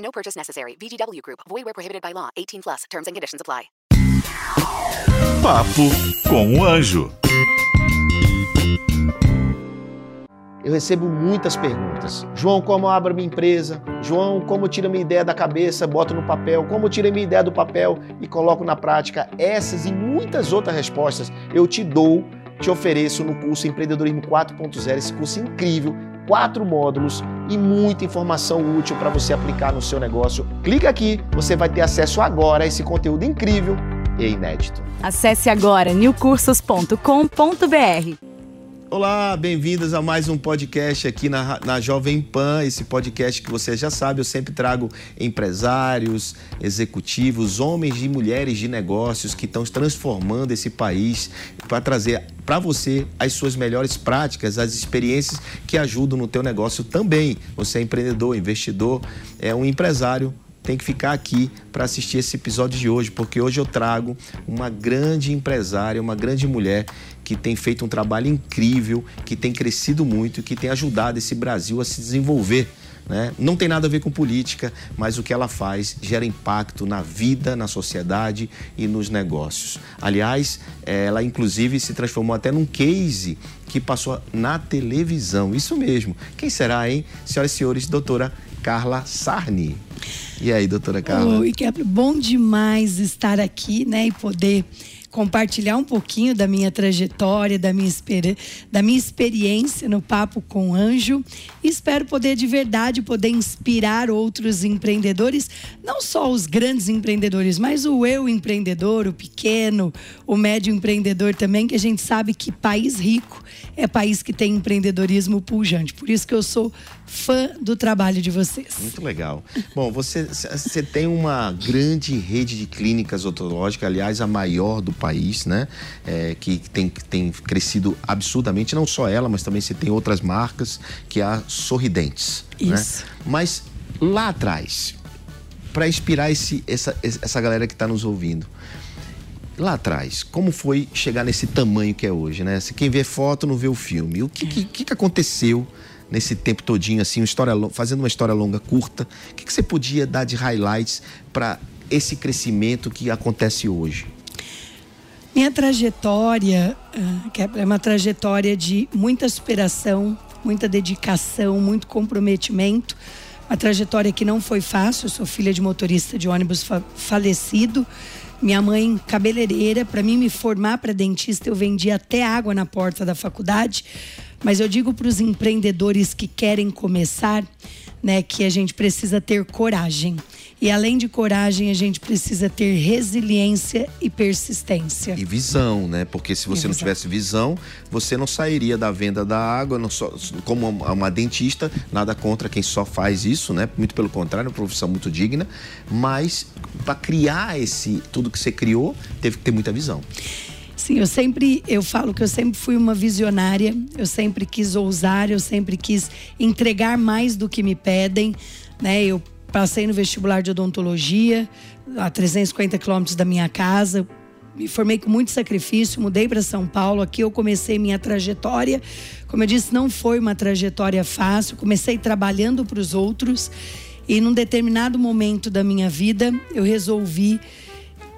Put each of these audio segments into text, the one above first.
No purchase necessary. VGW Group. Void where prohibited by law. 18 plus. Terms and conditions apply. Papo com o Anjo. Eu recebo muitas perguntas. João, como eu abro minha empresa? João, como eu tiro minha ideia da cabeça, boto no papel? Como eu tiro minha ideia do papel e coloco na prática? Essas e muitas outras respostas eu te dou, te ofereço no curso Empreendedorismo 4.0, esse curso incrível, quatro módulos e muita informação útil para você aplicar no seu negócio. Clica aqui, você vai ter acesso agora a esse conteúdo incrível e inédito. Acesse agora newcursos.com.br. Olá, bem-vindos a mais um podcast aqui na, na Jovem Pan. Esse podcast que você já sabe, eu sempre trago empresários, executivos, homens e mulheres de negócios que estão transformando esse país para trazer para você as suas melhores práticas, as experiências que ajudam no teu negócio também. Você é empreendedor, investidor, é um empresário, tem que ficar aqui para assistir esse episódio de hoje, porque hoje eu trago uma grande empresária, uma grande mulher que tem feito um trabalho incrível, que tem crescido muito, que tem ajudado esse Brasil a se desenvolver. Né? Não tem nada a ver com política, mas o que ela faz gera impacto na vida, na sociedade e nos negócios. Aliás, ela inclusive se transformou até num case que passou na televisão. Isso mesmo. Quem será, hein? Senhoras e senhores, doutora Carla Sarni. E aí, doutora Carla? Oi, Kepler. Bom demais estar aqui, né? E poder compartilhar um pouquinho da minha trajetória, da minha, da minha experiência no Papo com Anjo. Espero poder de verdade poder inspirar outros empreendedores, não só os grandes empreendedores, mas o eu empreendedor, o pequeno, o médio empreendedor também, que a gente sabe que país rico é país que tem empreendedorismo pujante. Por isso que eu sou fã do trabalho de vocês. Muito legal. Bom, você, você tem uma grande rede de clínicas odontológicas, aliás, a maior do país, né? É, que tem, tem crescido absurdamente, não só ela, mas também você tem outras marcas, que é a Sorridentes. Né? Isso. Né? Mas lá atrás, para inspirar esse, essa, essa galera que está nos ouvindo, lá atrás, como foi chegar nesse tamanho que é hoje, né? Quem vê foto não vê o filme. O que, que, que aconteceu nesse tempo todinho, assim, uma história, fazendo uma história longa, curta? O que, que você podia dar de highlights para esse crescimento que acontece hoje? Minha trajetória uh, é uma trajetória de muita superação, muita dedicação, muito comprometimento. Uma trajetória que não foi fácil. Eu sou filha de motorista de ônibus fa falecido. Minha mãe, cabeleireira, para mim me formar para dentista, eu vendia até água na porta da faculdade. Mas eu digo para os empreendedores que querem começar, né, que a gente precisa ter coragem. E além de coragem, a gente precisa ter resiliência e persistência. E visão, né? Porque se você não tivesse visão, você não sairia da venda da água, não só, como uma dentista, nada contra quem só faz isso, né? Muito pelo contrário, é uma profissão muito digna. Mas para criar esse tudo que você criou, teve que ter muita visão. Sim, eu sempre, eu falo que eu sempre fui uma visionária, eu sempre quis ousar, eu sempre quis entregar mais do que me pedem, né? Eu Passei no vestibular de odontologia, a 350 quilômetros da minha casa. Me formei com muito sacrifício, mudei para São Paulo. Aqui eu comecei minha trajetória. Como eu disse, não foi uma trajetória fácil. Comecei trabalhando para os outros. E num determinado momento da minha vida, eu resolvi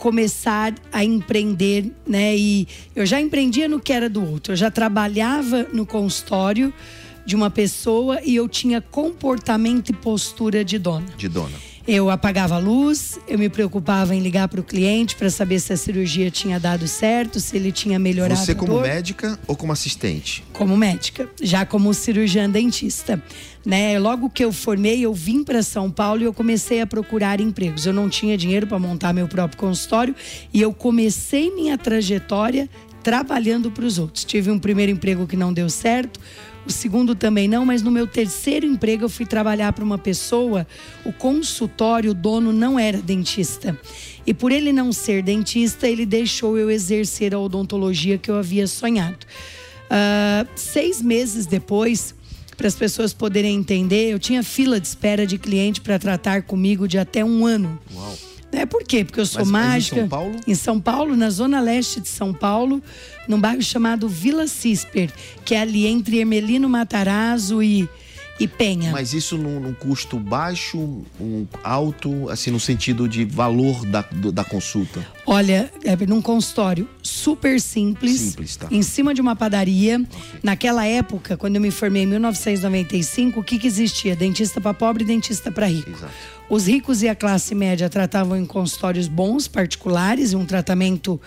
começar a empreender, né? E eu já empreendia no que era do outro. Eu já trabalhava no consultório de uma pessoa e eu tinha comportamento e postura de dona. De dona. Eu apagava a luz, eu me preocupava em ligar para o cliente para saber se a cirurgia tinha dado certo, se ele tinha melhorado. Você como médica ou como assistente? Como médica, já como cirurgiã dentista. Né? Logo que eu formei, eu vim para São Paulo e eu comecei a procurar empregos. Eu não tinha dinheiro para montar meu próprio consultório e eu comecei minha trajetória trabalhando para os outros. Tive um primeiro emprego que não deu certo, o segundo também não, mas no meu terceiro emprego eu fui trabalhar para uma pessoa, o consultório, o dono não era dentista. E por ele não ser dentista, ele deixou eu exercer a odontologia que eu havia sonhado. Uh, seis meses depois, para as pessoas poderem entender, eu tinha fila de espera de cliente para tratar comigo de até um ano. Uau. É por quê? Porque eu sou Mas- mas em mágica. São Paulo? Em São Paulo, na zona leste de São Paulo, num bairro chamado Vila Cisper, que é ali entre Ermelino Matarazzo e, e Penha. Mas isso num, num custo baixo, um alto, assim, no sentido de valor da, da consulta. Olha, é num consultório super simples, Simples, tá. em cima de uma padaria. Naquela época, quando eu me formei em 1995, o que, que existia? Dentista para pobre e dentista para rico. Exato. Os ricos e a classe média tratavam em consultórios bons, particulares, e um tratamento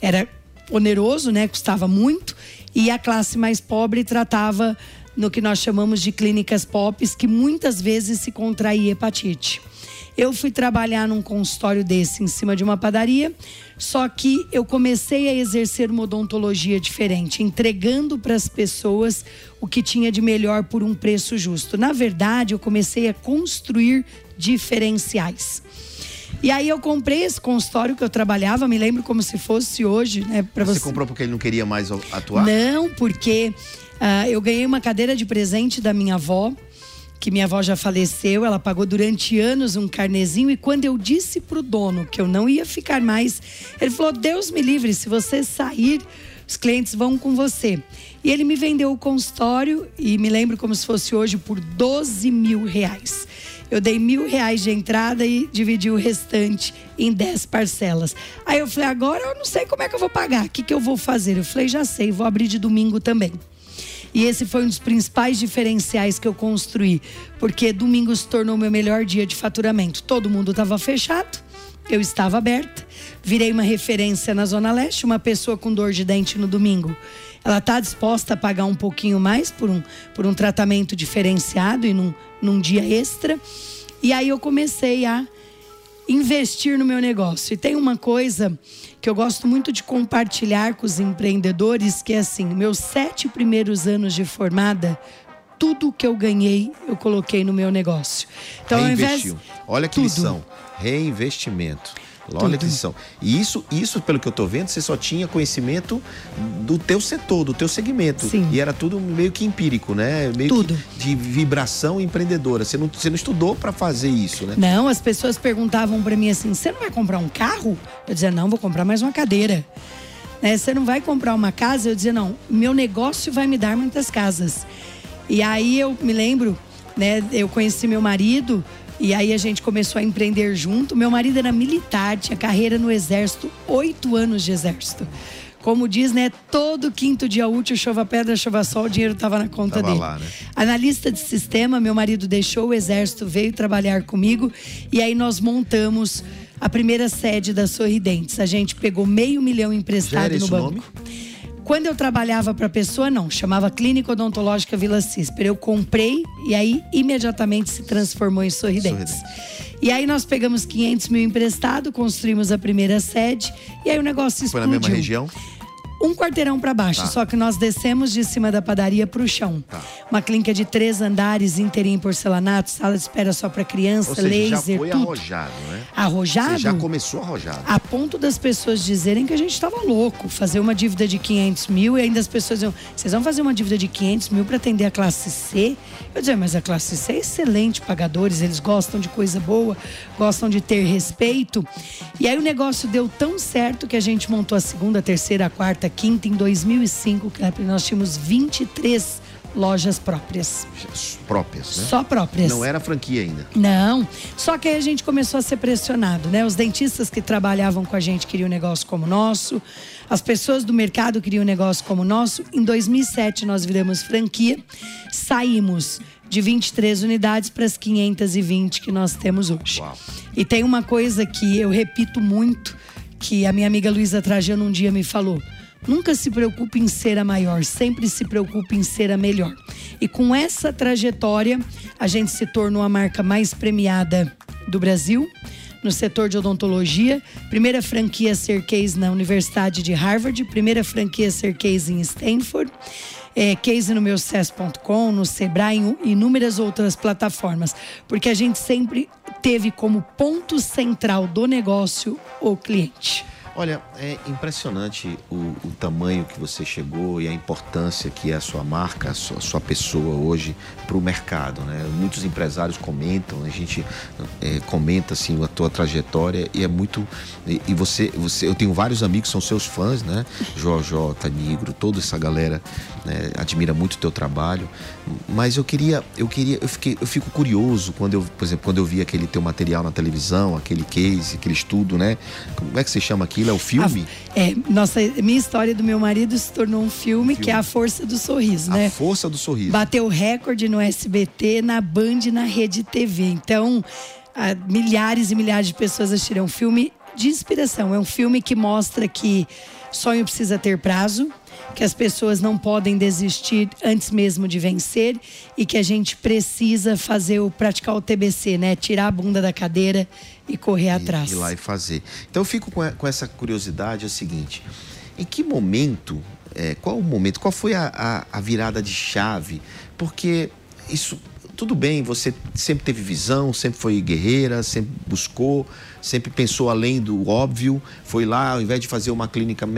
era oneroso, né? Custava muito. E a classe mais pobre tratava no que nós chamamos de clínicas POPs, que muitas vezes se contraía hepatite. Eu fui trabalhar num consultório desse em cima de uma padaria, só que eu comecei a exercer uma odontologia diferente, entregando para as pessoas o que tinha de melhor por um preço justo. Na verdade, eu comecei a construir diferenciais. E aí eu comprei esse consultório que eu trabalhava, me lembro como se fosse hoje, né, para Você você. comprou porque ele não queria mais atuar? Não, porque ah, eu ganhei uma cadeira de presente da minha avó, que minha avó já faleceu, ela pagou durante anos um carnezinho e quando eu disse pro dono que eu não ia ficar mais, ele falou: "Deus me livre, se você sair, os clientes vão com você". E ele me vendeu o consultório e me lembro como se fosse hoje por 12 mil reais. Eu dei mil reais de entrada e dividi o restante em 10 parcelas. Aí eu falei, agora eu não sei como é que eu vou pagar. O que, que eu vou fazer? Eu falei, já sei, vou abrir de domingo também. E esse foi um dos principais diferenciais que eu construí, porque domingo se tornou meu melhor dia de faturamento. Todo mundo estava fechado, eu estava aberta, virei uma referência na Zona Leste, uma pessoa com dor de dente no domingo. Ela está disposta a pagar um pouquinho mais por um, por um tratamento diferenciado e num, num dia extra. E aí eu comecei a investir no meu negócio. E tem uma coisa que eu gosto muito de compartilhar com os empreendedores, que é assim, meus sete primeiros anos de formada, tudo que eu ganhei, eu coloquei no meu negócio. Então, ao invés. Olha que Tudo. lição. Reinvestimento. Olha Tudo. que lição. E isso, isso, pelo que eu tô vendo, você só tinha conhecimento do teu setor, do teu segmento. Sim. E era tudo meio que empírico, né? Meio Tudo. que de vibração empreendedora. Você não, você não estudou para fazer isso, né? Não, as pessoas perguntavam pra mim assim: você não vai comprar um carro? Eu dizia: não, vou comprar mais uma cadeira. Né? Você não vai comprar uma casa? Eu dizia: não, meu negócio vai me dar muitas casas. E aí eu me lembro, né? Eu conheci meu marido. E aí a gente começou a empreender junto. Meu marido era militar, tinha carreira no exército, oito anos de exército. Como diz, né? Todo quinto dia útil, chova pedra, chova sol, o dinheiro estava na conta Tava dele. lá, né? Analista de sistema, meu marido deixou o exército, veio trabalhar comigo e aí nós montamos a primeira sede da Sorridentes. A gente pegou meio milhão emprestado no banco. nome? Quando eu trabalhava para a pessoa, não, chamava Clínica Odontológica Vila Cisper. Eu comprei e aí imediatamente se transformou em Sorridentes. E aí nós pegamos 500 mil emprestado, construímos a primeira sede e aí o negócio Foi explodiu. na mesma região? Um quarteirão para baixo, Tá. só que nós descemos de cima da padaria para o chão. Tá. Uma clínica de três andares, inteirinho em porcelanato, sala de espera só para criança, Ou seja, laser, já foi tudo. arrojado, né? Arrojado? Você já começou arrojado. A ponto das pessoas dizerem que a gente estava louco, fazer uma dívida de 500 mil e ainda as pessoas diziam: vocês vão fazer uma dívida de 500 mil para atender a classe C? Eu dizia, mas a classe C é excelente, pagadores, eles gostam de coisa boa, gostam de ter respeito. E aí o negócio deu tão certo que a gente montou a segunda, terceira, a quarta, a quinta em 2005, que nós tínhamos 23 lojas próprias. Próprias, né? Só próprias. Não era franquia ainda. Não. Só que aí a gente começou a ser pressionado, né? Os dentistas que trabalhavam com a gente queriam um negócio como o nosso. As pessoas do mercado queriam um negócio como o nosso. Em 2007 nós viramos franquia. Saímos de 23 unidades para as 520 que nós temos hoje. Uau. E tem uma coisa que eu repito muito, que a minha amiga Luísa Trajano um dia me falou. Nunca se preocupe em ser a maior, sempre se preocupe em ser a melhor. E com essa trajetória, a gente se tornou a marca mais premiada do Brasil no setor de odontologia. Primeira franquia a ser case na Universidade de Harvard, primeira franquia a ser case em Stanford. é, case no meu sucesso.com, no Sebrae, em inúmeras outras plataformas, porque a gente sempre teve como ponto central do negócio o cliente. Olha, é impressionante o, o, tamanho que você chegou e a importância que é a sua marca, a sua, a sua pessoa hoje para o mercado. Né? Muitos empresários comentam, a gente é, comenta assim a tua trajetória e é muito. E, e, você, você, eu tenho vários amigos que são seus fãs, né? Jojo, Tanigro, toda essa galera né? admira muito o teu trabalho. Mas eu queria, eu queria, eu fiquei, eu fico curioso quando eu, por exemplo, quando eu vi aquele teu material na televisão, aquele case, aquele estudo, né? Como é que você chama aquilo? É o filme? A, é, nossa, minha história do meu marido se tornou um filme, um filme. que é A Força do Sorriso, a né? A Força do Sorriso. Bateu recorde no SBT, na Band, na Rede TV. Então, milhares e milhares de pessoas assistiram um filme de inspiração. É um filme que mostra que sonho precisa ter prazo, que as pessoas não podem desistir antes mesmo de vencer e que a gente precisa fazer o praticar o TBC, né? Tirar a bunda da cadeira e correr e, atrás. Ir lá e fazer. Então eu fico com, com essa curiosidade é o seguinte: em que momento, é, qual o momento, qual foi a, a, a virada de chave? Porque isso tudo bem, você sempre teve visão, sempre foi guerreira, sempre buscou, sempre pensou além do óbvio, foi lá, ao invés de fazer uma clínica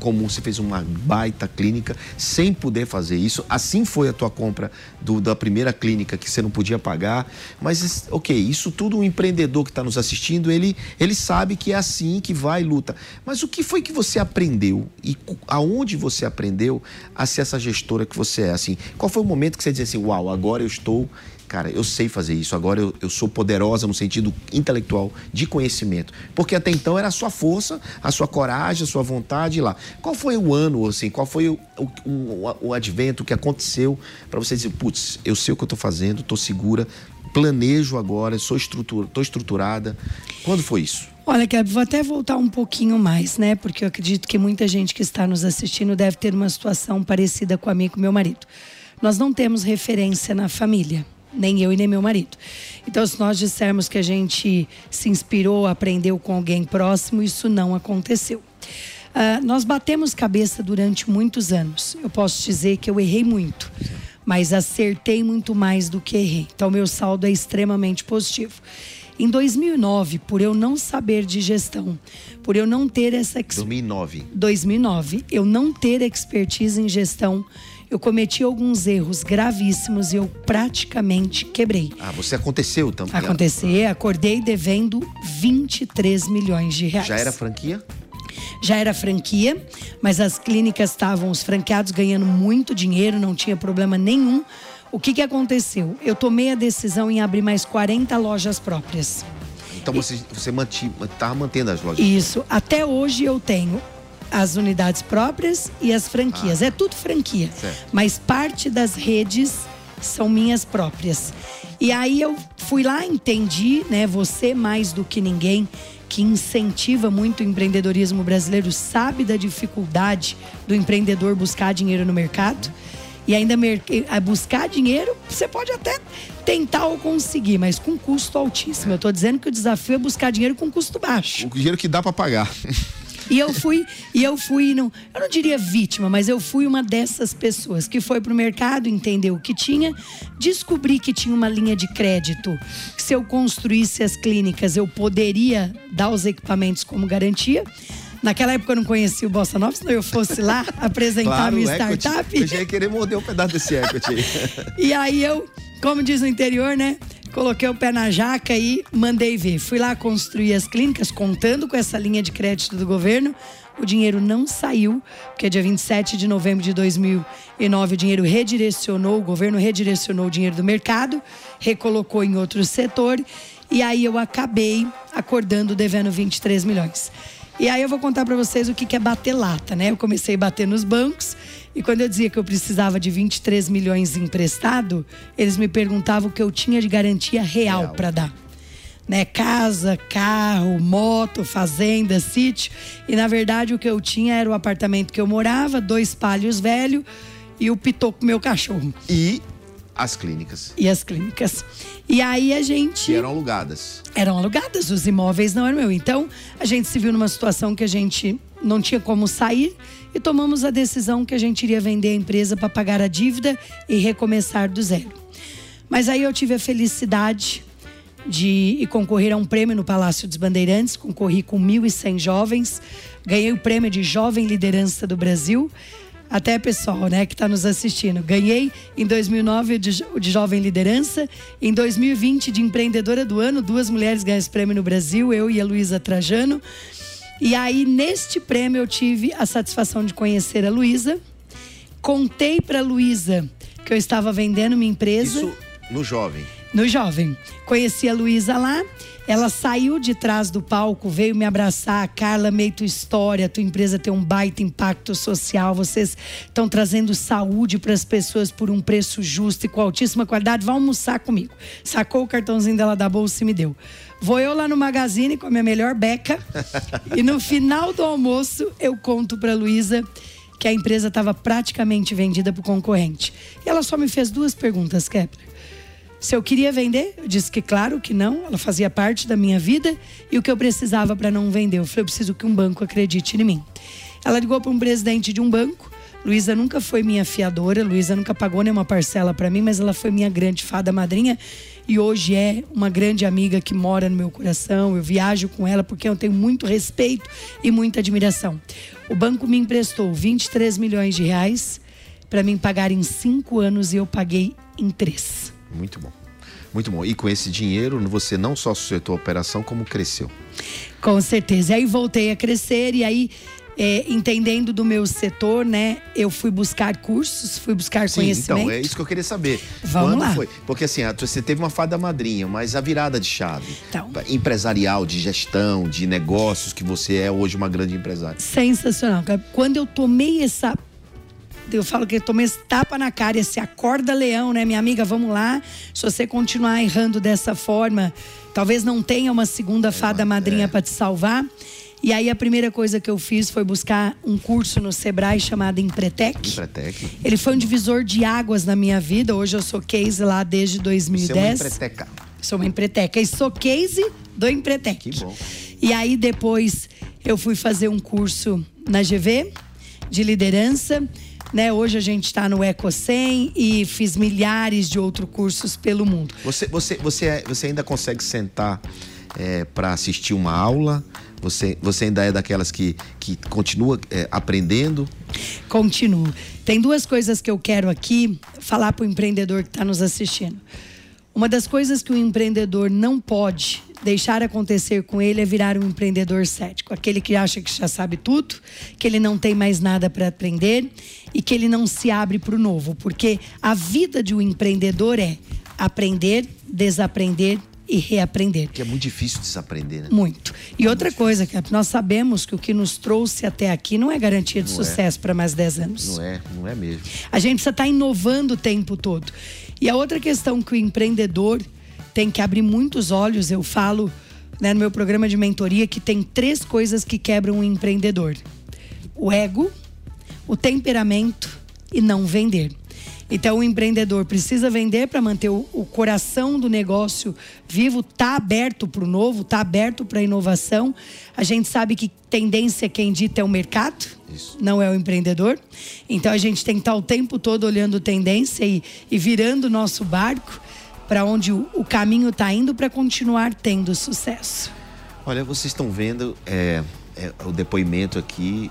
comum, você fez uma baita clínica, sem poder fazer isso. Assim foi a tua compra do, da primeira clínica que você não podia pagar. Mas, ok, isso tudo um empreendedor que está nos assistindo, ele, ele sabe que é assim que vai e luta. Mas o que foi que você aprendeu e aonde você aprendeu a ser essa gestora que você é? Assim, qual foi o momento que você disse assim, uau, agora eu estou cara, eu sei fazer isso, agora eu, eu sou poderosa no sentido intelectual de conhecimento. Porque até então era a sua força, a sua coragem, a sua vontade lá. Qual foi o ano, assim, qual foi o, o, o, o advento que aconteceu para você dizer, putz, eu sei o que eu estou fazendo, estou segura, planejo agora, sou estrutura, estou estruturada. Quando foi isso? Olha, Gabi, vou até voltar um pouquinho mais, né? Porque eu acredito que muita gente que está nos assistindo deve ter uma situação parecida com a minha e com meu marido. Nós não temos referência na família nem eu e nem meu marido. Então, se nós dissermos que a gente se inspirou, aprendeu com alguém próximo, isso não aconteceu. Uh, nós batemos cabeça durante muitos anos. Eu posso dizer que eu errei muito, mas acertei muito mais do que errei. Então, meu saldo é extremamente positivo. Em 2009, por eu não saber de gestão, por eu não ter essa 2009. 2009, eu não ter expertise em gestão, eu cometi alguns erros gravíssimos e eu praticamente quebrei. Ah, você aconteceu também? Aconteceu, acordei devendo 23 milhões de reais. Já era franquia? já era franquia, mas as clínicas estavam, os franqueados ganhando muito dinheiro, não tinha problema nenhum. O que, que aconteceu? Eu tomei a decisão em abrir mais 40 lojas próprias. Então você, você estava mantendo as lojas? Isso. Até hoje eu tenho as unidades próprias e as franquias. Ah, é tudo franquia. Certo. Mas parte das redes são minhas próprias. E aí eu fui lá, entendi, né? Você mais do que ninguém que incentiva muito o empreendedorismo brasileiro sabe da dificuldade do empreendedor buscar dinheiro no mercado. E ainda buscar dinheiro, você pode até tentar ou conseguir, mas com custo altíssimo. Eu estou dizendo que o desafio é buscar dinheiro com custo baixo. O dinheiro que dá para pagar. E eu fui, e eu fui, não, eu não diria vítima, mas eu fui uma dessas pessoas que foi pro mercado, entendeu o que tinha, descobri que tinha uma linha de crédito, que se eu construísse as clínicas eu poderia dar os equipamentos como garantia. Naquela época eu não conhecia o Bossa Nova, senão eu fosse lá apresentar claro, minha startup. Eu já ia querer morder um pedaço desse equity. e aí eu, como diz no interior, né? Coloquei o pé na jaca e mandei ver. Fui lá construir as clínicas, contando com essa linha de crédito do governo. O dinheiro não saiu, porque dia 27 de novembro de 2009 o dinheiro redirecionou, o governo redirecionou o dinheiro do mercado, recolocou em outro setor. E aí eu acabei acordando devendo 23 milhões. E aí eu vou contar para vocês o que é bater lata, né? Eu comecei a bater nos bancos e quando eu dizia que eu precisava de 23 milhões emprestado, eles me perguntavam o que eu tinha de garantia real, real. para dar. Né? Casa, carro, moto, fazenda, sítio. E na verdade o que eu tinha era o apartamento que eu morava, dois palhos velho e o pitoco meu cachorro. E As clínicas. E as clínicas. E aí a gente. Que eram alugadas. Eram alugadas, os imóveis não eram meu. Então, a gente se viu numa situação que a gente não tinha como sair e tomamos a decisão que a gente iria vender a empresa para pagar a dívida e recomeçar do zero. Mas aí eu tive a felicidade de concorrer a um prêmio no Palácio dos Bandeirantes, concorri com 1.100 jovens, ganhei o prêmio de Jovem Liderança do Brasil até pessoal, né, que está nos assistindo. Ganhei em 2009 de, de Jovem Liderança, em 2020 de Empreendedora do Ano, duas mulheres ganham esse prêmio no Brasil, eu e a Luísa Trajano. E aí, neste prêmio, eu tive a satisfação de conhecer a Luísa. Contei para a Luísa que eu estava vendendo minha empresa. Isso no jovem. No jovem. Conheci a Luísa lá ela saiu de trás do palco, veio me abraçar. Carla, meio tua história, tua empresa tem um baita impacto social. Vocês estão trazendo saúde para as pessoas por um preço justo e com altíssima qualidade. Vão almoçar comigo. Sacou o cartãozinho dela da bolsa e me deu. Vou eu lá no magazine com a minha melhor beca e no final do almoço eu conto para Luísa que a empresa estava praticamente vendida para o concorrente. E ela só me fez duas perguntas, Kepler. Se eu queria vender, eu disse que claro que não, ela fazia parte da minha vida e o que eu precisava para não vender. Eu falei, eu preciso que um banco acredite em mim. Ela ligou para um presidente de um banco. Luísa nunca foi minha fiadora, Luísa nunca pagou nenhuma parcela para mim, mas ela foi minha grande fada madrinha e hoje é uma grande amiga que mora no meu coração. Eu viajo com ela porque eu tenho muito respeito e muita admiração. O banco me emprestou 23 milhões de reais para mim pagar em cinco anos e eu paguei em três. Muito bom. Muito bom. E com esse dinheiro, você não só sustentou a operação, como cresceu. Com certeza. E aí voltei a crescer e aí é, entendendo do meu setor, né? Eu fui buscar cursos, fui buscar Sim, conhecimento. Então, é isso que eu queria saber. Vamos Quando lá. foi? Porque assim, você teve uma fada madrinha, mas a virada de chave então. empresarial, de gestão, de negócios, que você é hoje uma grande empresária. Sensacional. Quando eu tomei essa eu falo que eu tomei esse tapa na cara, esse acorda leão, né, minha amiga? Vamos lá. Se você continuar errando dessa forma, talvez não tenha uma segunda fada madrinha é. para te salvar. E aí a primeira coisa que eu fiz foi buscar um curso no Sebrae chamado Empretec. Empretec. Ele foi um divisor de águas na minha vida. Hoje eu sou case lá desde 2010. Você é uma empreteca. Sou uma empreteca. E sou case do Empretec. Que bom. E aí depois eu fui fazer um curso na GV de liderança né? Hoje a gente está no EcoSem e fiz milhares de outros cursos pelo mundo. Você, você, você, é, você ainda consegue sentar é, para assistir uma aula? Você, você ainda é daquelas que, que continua é, aprendendo? Continuo. Tem duas coisas que eu quero aqui falar para o empreendedor que está nos assistindo. Uma das coisas que o empreendedor não pode deixar acontecer com ele é virar um empreendedor cético, aquele que acha que já sabe tudo, que ele não tem mais nada para aprender e que ele não se abre para o novo, porque a vida de um empreendedor é aprender, desaprender e reaprender. Que é muito difícil desaprender, né? Muito. E é outra coisa, que nós sabemos que o que nos trouxe até aqui não é garantia de não sucesso é. para mais 10 anos. Não é, não é mesmo. A gente precisa estar tá inovando o tempo todo. E a outra questão que o empreendedor tem que abrir muitos olhos, eu falo né, no meu programa de mentoria que tem três coisas que quebram um empreendedor: o ego, o temperamento e não vender. Então, o empreendedor precisa vender para manter o, o, coração do negócio vivo, tá aberto para o novo, tá aberto para a inovação. A gente sabe que tendência quem dita é o mercado, Isso. não é o empreendedor. Então, a gente tem que estar tá o tempo todo olhando tendência e, e virando o nosso barco para onde o, caminho está indo para continuar tendo sucesso. Olha, vocês estão vendo é, é, o depoimento aqui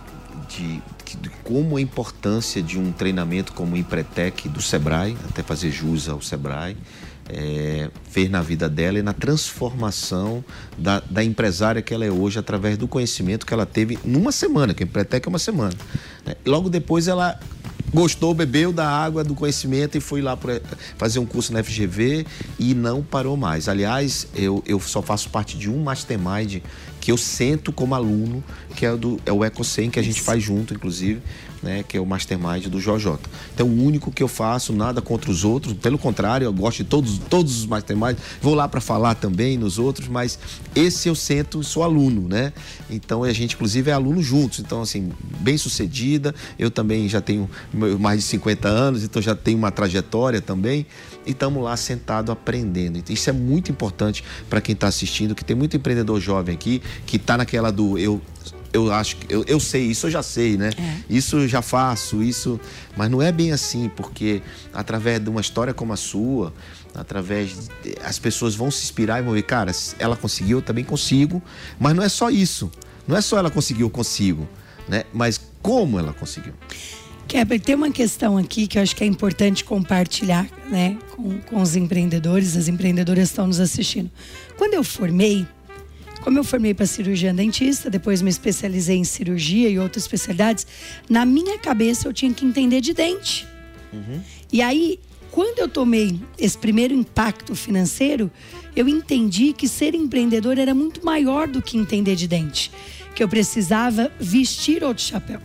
de, de, como a importância de um treinamento como o Empretec do Sebrae, até fazer jus ao Sebrae, é, fez na vida dela e na transformação da, da, empresária que ela é hoje através do conhecimento que ela teve numa semana, que o Empretec é uma semana. Né? Logo depois ela gostou, bebeu da água do conhecimento e foi lá fazer um curso na FGV e não parou mais. Aliás, eu, eu só faço parte de um mastermind que eu sento como aluno, que é, do, é o EcoSem, que a gente faz junto, inclusive, né, que é o mastermind do JJ. Então, o único que eu faço, nada contra os outros, pelo contrário, eu gosto de todos, todos os masterminds, vou lá para falar também nos outros, mas esse eu sento, sou aluno, né? Então, a gente, inclusive, é aluno juntos. Então, assim, bem sucedida, eu também já tenho mais de 50 anos, então já tem uma trajetória também. E estamos lá sentado aprendendo. Então, isso é muito importante para quem está assistindo, que tem muito empreendedor jovem aqui, que está naquela do eu eu acho que eu, eu sei, isso eu já sei, né? É. Isso eu já faço, isso. Mas não é bem assim, porque através de uma história como a sua, através de, as pessoas vão se inspirar e vão ver, cara, ela conseguiu, eu também consigo. Mas não é só isso. Não é só ela conseguiu, eu consigo, né? Mas como ela conseguiu? Kepler, tem uma questão aqui que eu acho que é importante compartilhar né, com, com os empreendedores, as empreendedoras estão nos assistindo. Quando eu formei, como eu formei para cirurgiã dentista, depois me especializei em cirurgia e outras especialidades, na minha cabeça eu tinha que entender de dente. E aí, quando eu tomei esse primeiro impacto financeiro, eu entendi que ser empreendedor era muito maior do que entender de dente. Que eu precisava vestir outro chapéu.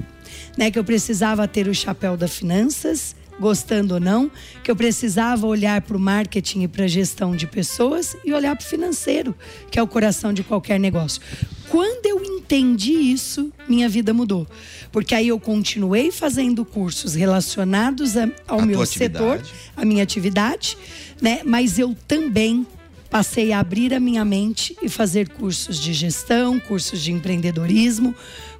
Né? Que eu precisava ter o chapéu das finanças, gostando ou não, que eu precisava olhar para o marketing e para a gestão de pessoas e olhar para o financeiro, que é o coração de qualquer negócio. Quando eu entendi isso, minha vida mudou. Porque aí eu continuei fazendo cursos relacionados a- ao A meu setor, a minha atividade, né? Mas eu também passei a abrir a minha mente e fazer cursos de gestão, cursos de empreendedorismo,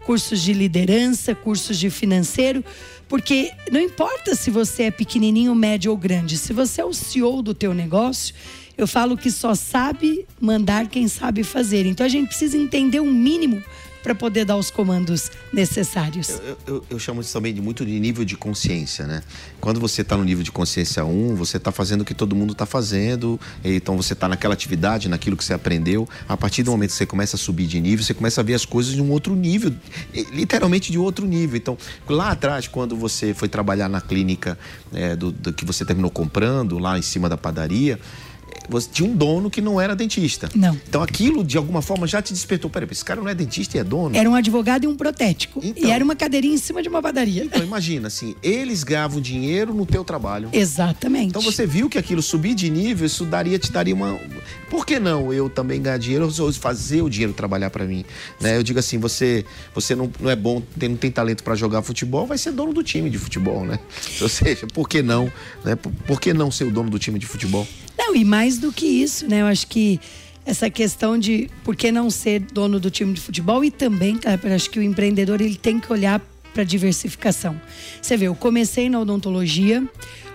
cursos de liderança, cursos de financeiro, porque não importa se você é pequenininho, médio ou grande, se você é o CEO do teu negócio, eu falo que só sabe mandar quem sabe fazer. Então a gente precisa entender um mínimo para poder dar os comandos necessários. Eu, eu- eu chamo isso também de muito de nível de consciência, né? Quando você está no nível de consciência 1, você está fazendo o que todo mundo está fazendo, então você está naquela atividade, naquilo que você aprendeu. A partir do momento que você começa a subir de nível, você começa a ver as coisas de um outro nível, literalmente de outro nível. Então, lá atrás, quando você foi trabalhar na clínica eh, do, do que você terminou comprando, lá em cima da padaria, você tinha um dono que não era dentista. Não. Então aquilo, de alguma forma, já te despertou. Peraí, esse cara não é dentista e é dono? Era um advogado e um protético. Então. e era uma cadeirinha em cima de uma padaria. Então imagina, assim, eles ganhavam dinheiro no teu trabalho. Exatamente. Então você viu que aquilo subir de nível, isso daria, te daria uma. Por que não eu também ganhar dinheiro ou fazer o dinheiro trabalhar pra mim? Né? Eu digo assim, você, você não, não é bom, tem, não tem talento pra jogar futebol, vai ser dono do time de futebol, né? Ou seja, por que não? Né? Por, por que não ser o dono do time de futebol? Não, e mais do que isso, né? Eu acho que essa questão de por que não ser dono do time de futebol e também, cara, eu acho que o empreendedor ele tem que olhar para diversificação. Você vê, eu comecei na odontologia,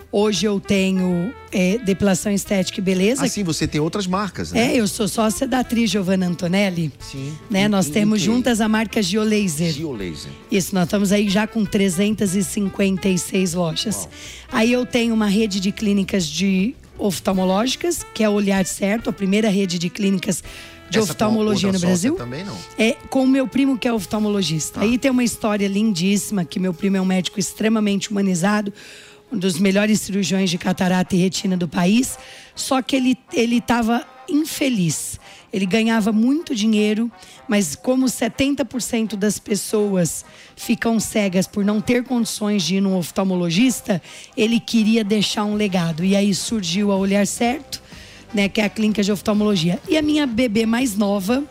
hoje eu tenho é, depilação estética e beleza. Assim, você tem outras marcas, né? É, eu sou sócia da atriz Giovanna Antonelli. Sim. Né? Em- Nós em temos quê? juntas a marca Geolaser. Geolaser. Isso, nós estamos aí já com 356 lojas. Aí eu tenho uma rede de clínicas de oftalmológicas, que é o Olhar Certo, a primeira rede de clínicas de Essa oftalmologia no Brasil. também não? É com o meu primo que é oftalmologista. Tá. Aí tem uma história lindíssima que meu primo é um médico extremamente humanizado, um dos melhores cirurgiões de catarata e retina do país. Só que ele ele estava infeliz. Ele ganhava muito dinheiro, mas como 70% das pessoas ficam cegas por não ter condições de ir num oftalmologista, ele queria deixar um legado. E aí surgiu a Olhar Certo, né, que é a clínica de oftalmologia. E a minha bebê mais nova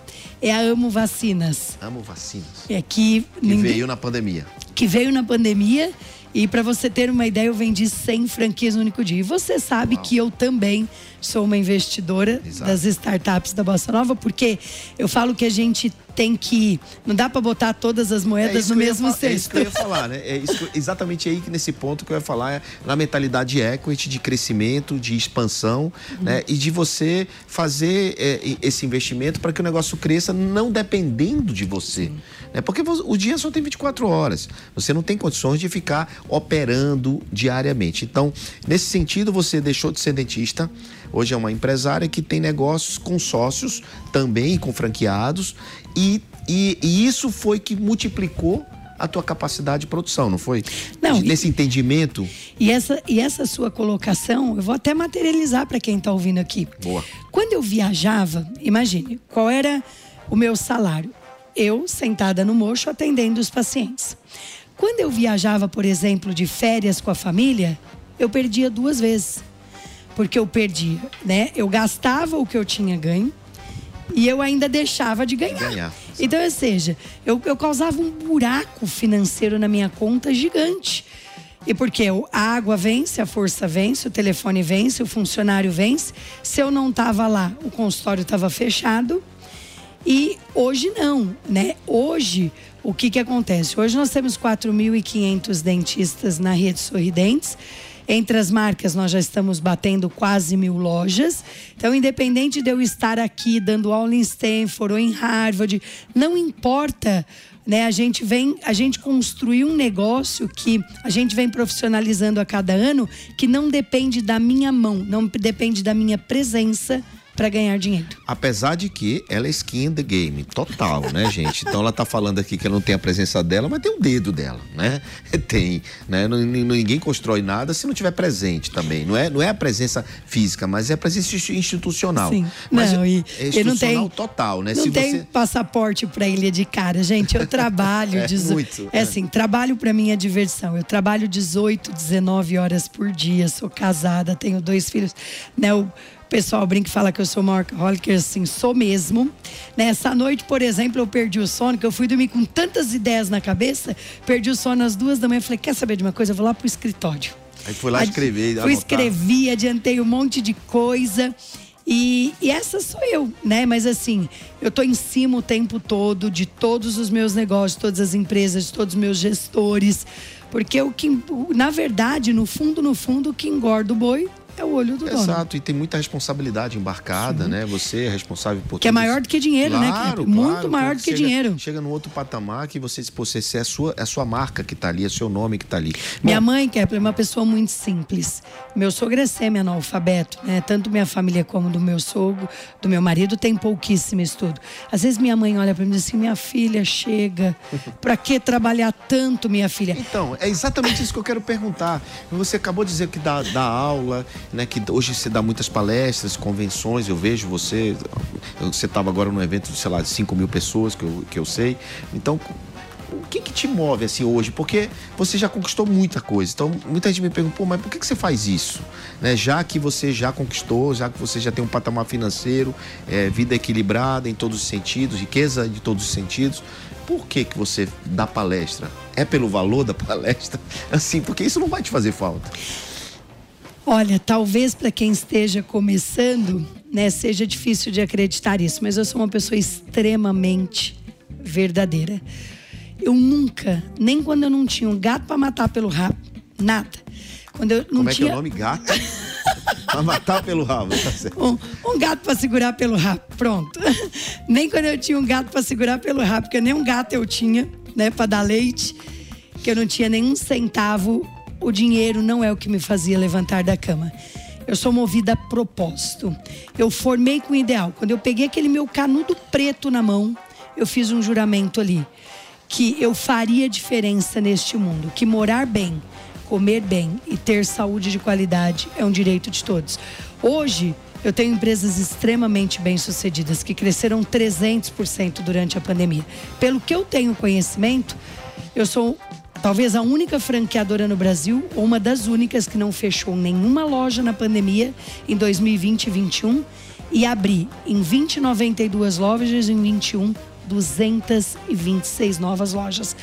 é a Amo Vacinas. Amo vacinas. É que, Que veio na pandemia. que veio na pandemia. E para você ter uma ideia, eu vendi 100 franquias no único dia. E você sabe que eu também sou uma investidora Exato. das startups da Bossa Nova, porque eu falo que a gente tem que. Não dá para botar todas as moedas isso no mesmo fa- É isso cesto. que eu ia falar, né? É isso exatamente aí que nesse ponto que eu ia falar, é na mentalidade equity, de crescimento, de expansão, né? E de você fazer é, esse investimento para que o negócio cresça não dependendo de você. Né? Porque o dia só tem 24 horas. Você não tem condições de ficar operando diariamente. Então, nesse sentido, você deixou de ser dentista. Hoje é uma empresária que tem negócios com sócios também, com franqueados. E, e, e isso foi que multiplicou a tua capacidade de produção, não foi? Não, De- e- Nesse entendimento. E essa, e essa sua colocação, eu vou até materializar para quem está ouvindo aqui. Boa. Quando eu viajava, imagine, qual era o meu salário? Eu, sentada no mocho, atendendo os pacientes. Quando eu viajava, por exemplo, de férias com a família, eu perdia duas vezes. Porque eu perdia, né? Eu gastava o que eu tinha ganho e eu ainda deixava de ganhar. Ganhar. Então, ou seja, eu, eu causava um buraco financeiro na minha conta gigante. E porque a água vence, a força vence, o telefone vence, o funcionário vence. Se eu não estava lá, o consultório estava fechado. E hoje não, né? Hoje, o que que acontece? Hoje nós temos 4.500 dentistas na rede Sorridentes. Entre as marcas, nós já estamos batendo quase mil lojas. Então, independente de eu estar aqui dando aula em Stanford ou em Harvard, não importa né? A gente vem, a gente construiu um negócio que a gente vem profissionalizando a cada ano, que não depende da minha mão, não depende da minha presença para ganhar dinheiro. Apesar de que ela é skin in the game, total, né, gente? Então ela tá falando aqui que não tem a presença dela, mas tem o dedo dela, né? Tem, né? Ninguém constrói nada se não tiver presente também. Não é, não é a presença física, mas é a presença insti- institucional. Sim. Mas não, e é eu não institucional tenho total, né? Não se tem você passaporte para ilha de cara, gente. Eu trabalho É, dezo- muito, é é. assim, trabalho para mim é diversão. Eu trabalho 18, 19 horas por dia. Sou casada, tenho dois filhos, né? Pessoal brinca e fala que eu sou uma workaholic, assim, sou mesmo. Nessa noite, por exemplo, eu perdi o sono, que eu fui dormir com tantas ideias na cabeça, perdi o sono às duas da manhã. Falei, quer saber de uma coisa? Eu vou lá pro escritório. Aí foi lá Adi- escrever, Fui escrevi, adiantei um monte de coisa. E, e essa sou eu, né? Mas assim, eu tô em cima o tempo todo de todos os meus negócios, todas as empresas, de todos os meus gestores. Porque o que, na verdade, no fundo, no fundo, o que engorda o boi é o olho do dono. Exato, e tem muita responsabilidade embarcada, né? Você é responsável por Que é maior do que dinheiro, né, Claro, Kleber? Muito claro, maior claro. do que Chega- dinheiro. Chega num outro patamar que você, pô, você é a sua, é a sua marca que tá ali, é seu nome que tá ali. Minha Bom, mãe, Kepler, é uma pessoa muito simples. Meu sogro é semi-analfabeto, né? Tanto minha família como do meu sogro, do meu marido, tem pouquíssimo estudo. Às vezes minha mãe olha para mim e diz assim: minha filha, chega. Pra que trabalhar tanto, minha filha? Então, é exatamente isso que eu quero perguntar. Você acabou de dizer que dá, dá aula, né? Que hoje você dá muitas palestras, convenções, eu vejo você. Você estava agora num evento de, sei lá, de 5 mil pessoas, que eu, que eu sei. Então, o que que te move assim hoje? Porque você já conquistou muita coisa. Então, muita gente me pergunta, pô, mas por que, que você faz isso? Né? Já que você já conquistou, já que você já tem um patamar financeiro, é, vida equilibrada em todos os sentidos, riqueza de todos os sentidos. Por que, que você dá palestra? É pelo valor da palestra? Assim, porque isso não vai te fazer falta. Olha, talvez para quem esteja começando, né, seja difícil de acreditar isso, mas eu sou uma pessoa extremamente verdadeira. Eu nunca, nem quando eu não tinha um gato para matar pelo rabo, nada. Quando eu não Como é que é tinha o nome? Gato? pra matar pelo rabo, tá certo. um, um gato para segurar pelo rabo, pronto. nem quando eu tinha um gato para segurar pelo rabo, porque nem um gato eu tinha, né, para dar leite, que eu não tinha nenhum centavo. O dinheiro não é o que me fazia levantar da cama. Eu sou movida a propósito. Eu formei com o ideal. Quando eu peguei aquele meu canudo preto na mão, eu fiz um juramento ali que eu faria diferença neste mundo, que morar bem, comer bem e ter saúde de qualidade é um direito de todos. Hoje, eu tenho empresas extremamente bem-sucedidas que cresceram 300% durante a pandemia. Pelo que eu tenho conhecimento, eu sou talvez a única franqueadora no Brasil, ou uma das únicas que não fechou nenhuma loja na pandemia em 2020 e 2021 e abri em 20 92 lojas em 21 226 novas lojas.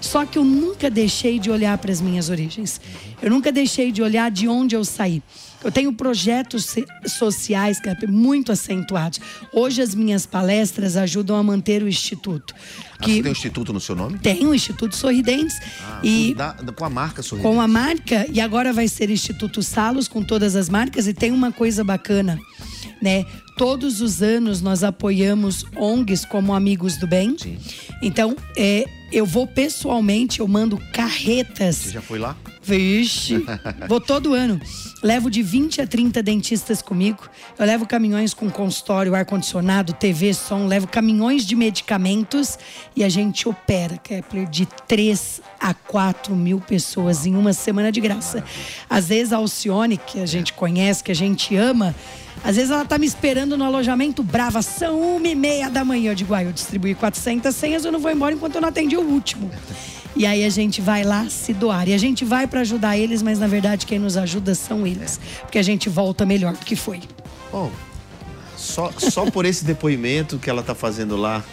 Só que eu nunca deixei de olhar para as minhas origens. Eu nunca deixei de olhar de onde eu saí. Eu tenho projetos sociais muito acentuados. Hoje as minhas palestras ajudam a manter o instituto. Ah, você tem um instituto no seu nome? tem o Instituto Sorridentes Ah, e da- com a marca Sorridente. com a marca e agora vai ser Instituto Salos com todas as marcas e tem uma coisa bacana, né? Todos os anos nós apoiamos ONGs como Amigos do Bem. Sim. Então, é, eu vou pessoalmente, eu mando carretas. Você já foi lá? Vixe, vou todo ano. Levo de 20 a 30 dentistas comigo. Eu levo caminhões com consultório, ar-condicionado, TV, som. Levo caminhões de medicamentos e a gente opera, Kepler, de 3 a 4 mil pessoas em uma semana de graça. Às vezes a Alcione, que a gente conhece, que a gente ama, às vezes ela tá me esperando no alojamento brava, são uma e meia da manhã. Eu digo, ah, eu distribuí 400 senhas, eu não vou embora enquanto eu não atendi o último. E aí a gente vai lá se doar. E a gente vai para ajudar eles, mas na verdade quem nos ajuda são eles. Porque a gente volta melhor do que foi. Bom, só, só por esse depoimento que ela tá fazendo lá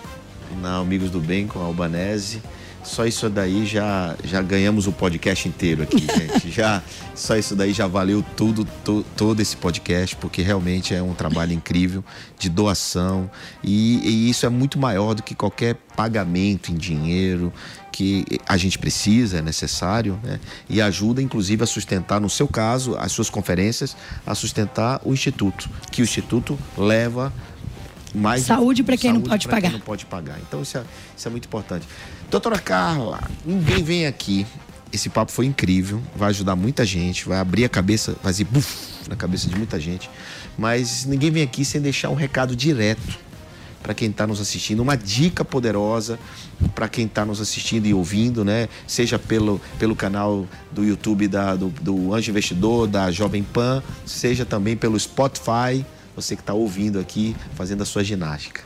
na Amigos do Bem com a Albanese, Só isso daí já, já ganhamos o podcast inteiro aqui, gente. já, só isso daí já valeu tudo, to, todo esse podcast, porque realmente é um trabalho incrível de doação. E, e isso é muito maior do que qualquer pagamento em dinheiro que a gente precisa, é necessário, né? e ajuda inclusive a sustentar, no seu caso, as suas conferências, a sustentar o Instituto, que o Instituto leva mais. Saúde para quem não pode pagar. Quem não pode pagar. Então isso é, isso é muito importante. Doutora Carla, ninguém vem aqui. Esse papo foi incrível, vai ajudar muita gente, vai abrir a cabeça, vai fazer buf na cabeça de muita gente. Mas ninguém vem aqui sem deixar um recado direto para quem está nos assistindo, uma dica poderosa para quem está nos assistindo e ouvindo, né? Seja pelo, pelo canal do YouTube da, do, do Anjo Investidor, da Jovem Pan, seja também pelo Spotify, você que está ouvindo aqui, fazendo a sua ginástica.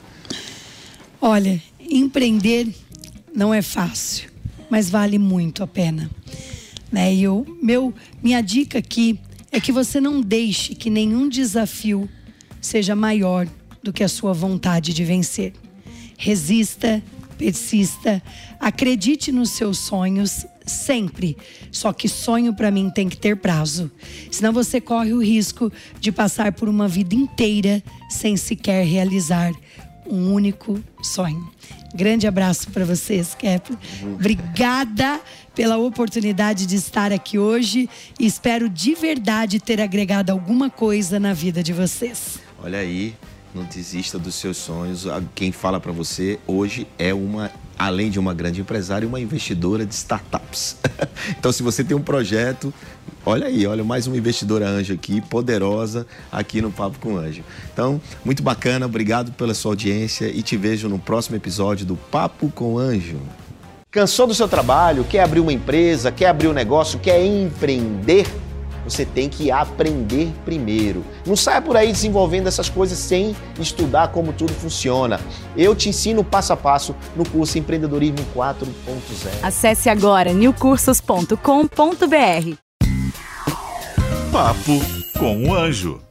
Olha, empreender não é fácil, mas vale muito a pena. Né? E eu, meu, minha dica aqui é que você não deixe que nenhum desafio seja maior do que a sua vontade de vencer. Resista, persista, acredite nos seus sonhos sempre. Só que sonho para mim tem que ter prazo. Senão você corre o risco de passar por uma vida inteira sem sequer realizar um único sonho. Grande abraço para vocês, Kepler. Obrigada pela oportunidade de estar aqui hoje e espero de verdade ter agregado alguma coisa na vida de vocês. Olha aí, não desista dos seus sonhos. Quem fala para você hoje é uma, além de uma grande empresária, uma investidora de startups. então, se você tem um projeto, olha aí, olha mais uma investidora anjo aqui, poderosa aqui no Papo com Anjo. Então, muito bacana, obrigado pela sua audiência e te vejo no próximo episódio do Papo com Anjo. Cansou do seu trabalho? Quer abrir uma empresa? Quer abrir um negócio? Quer empreender? Você tem que aprender primeiro. Não saia por aí desenvolvendo essas coisas sem estudar como tudo funciona. Eu te ensino passo a passo no curso Empreendedorismo 4.0. Acesse agora newcursos.com.br. Papo com o Anjo.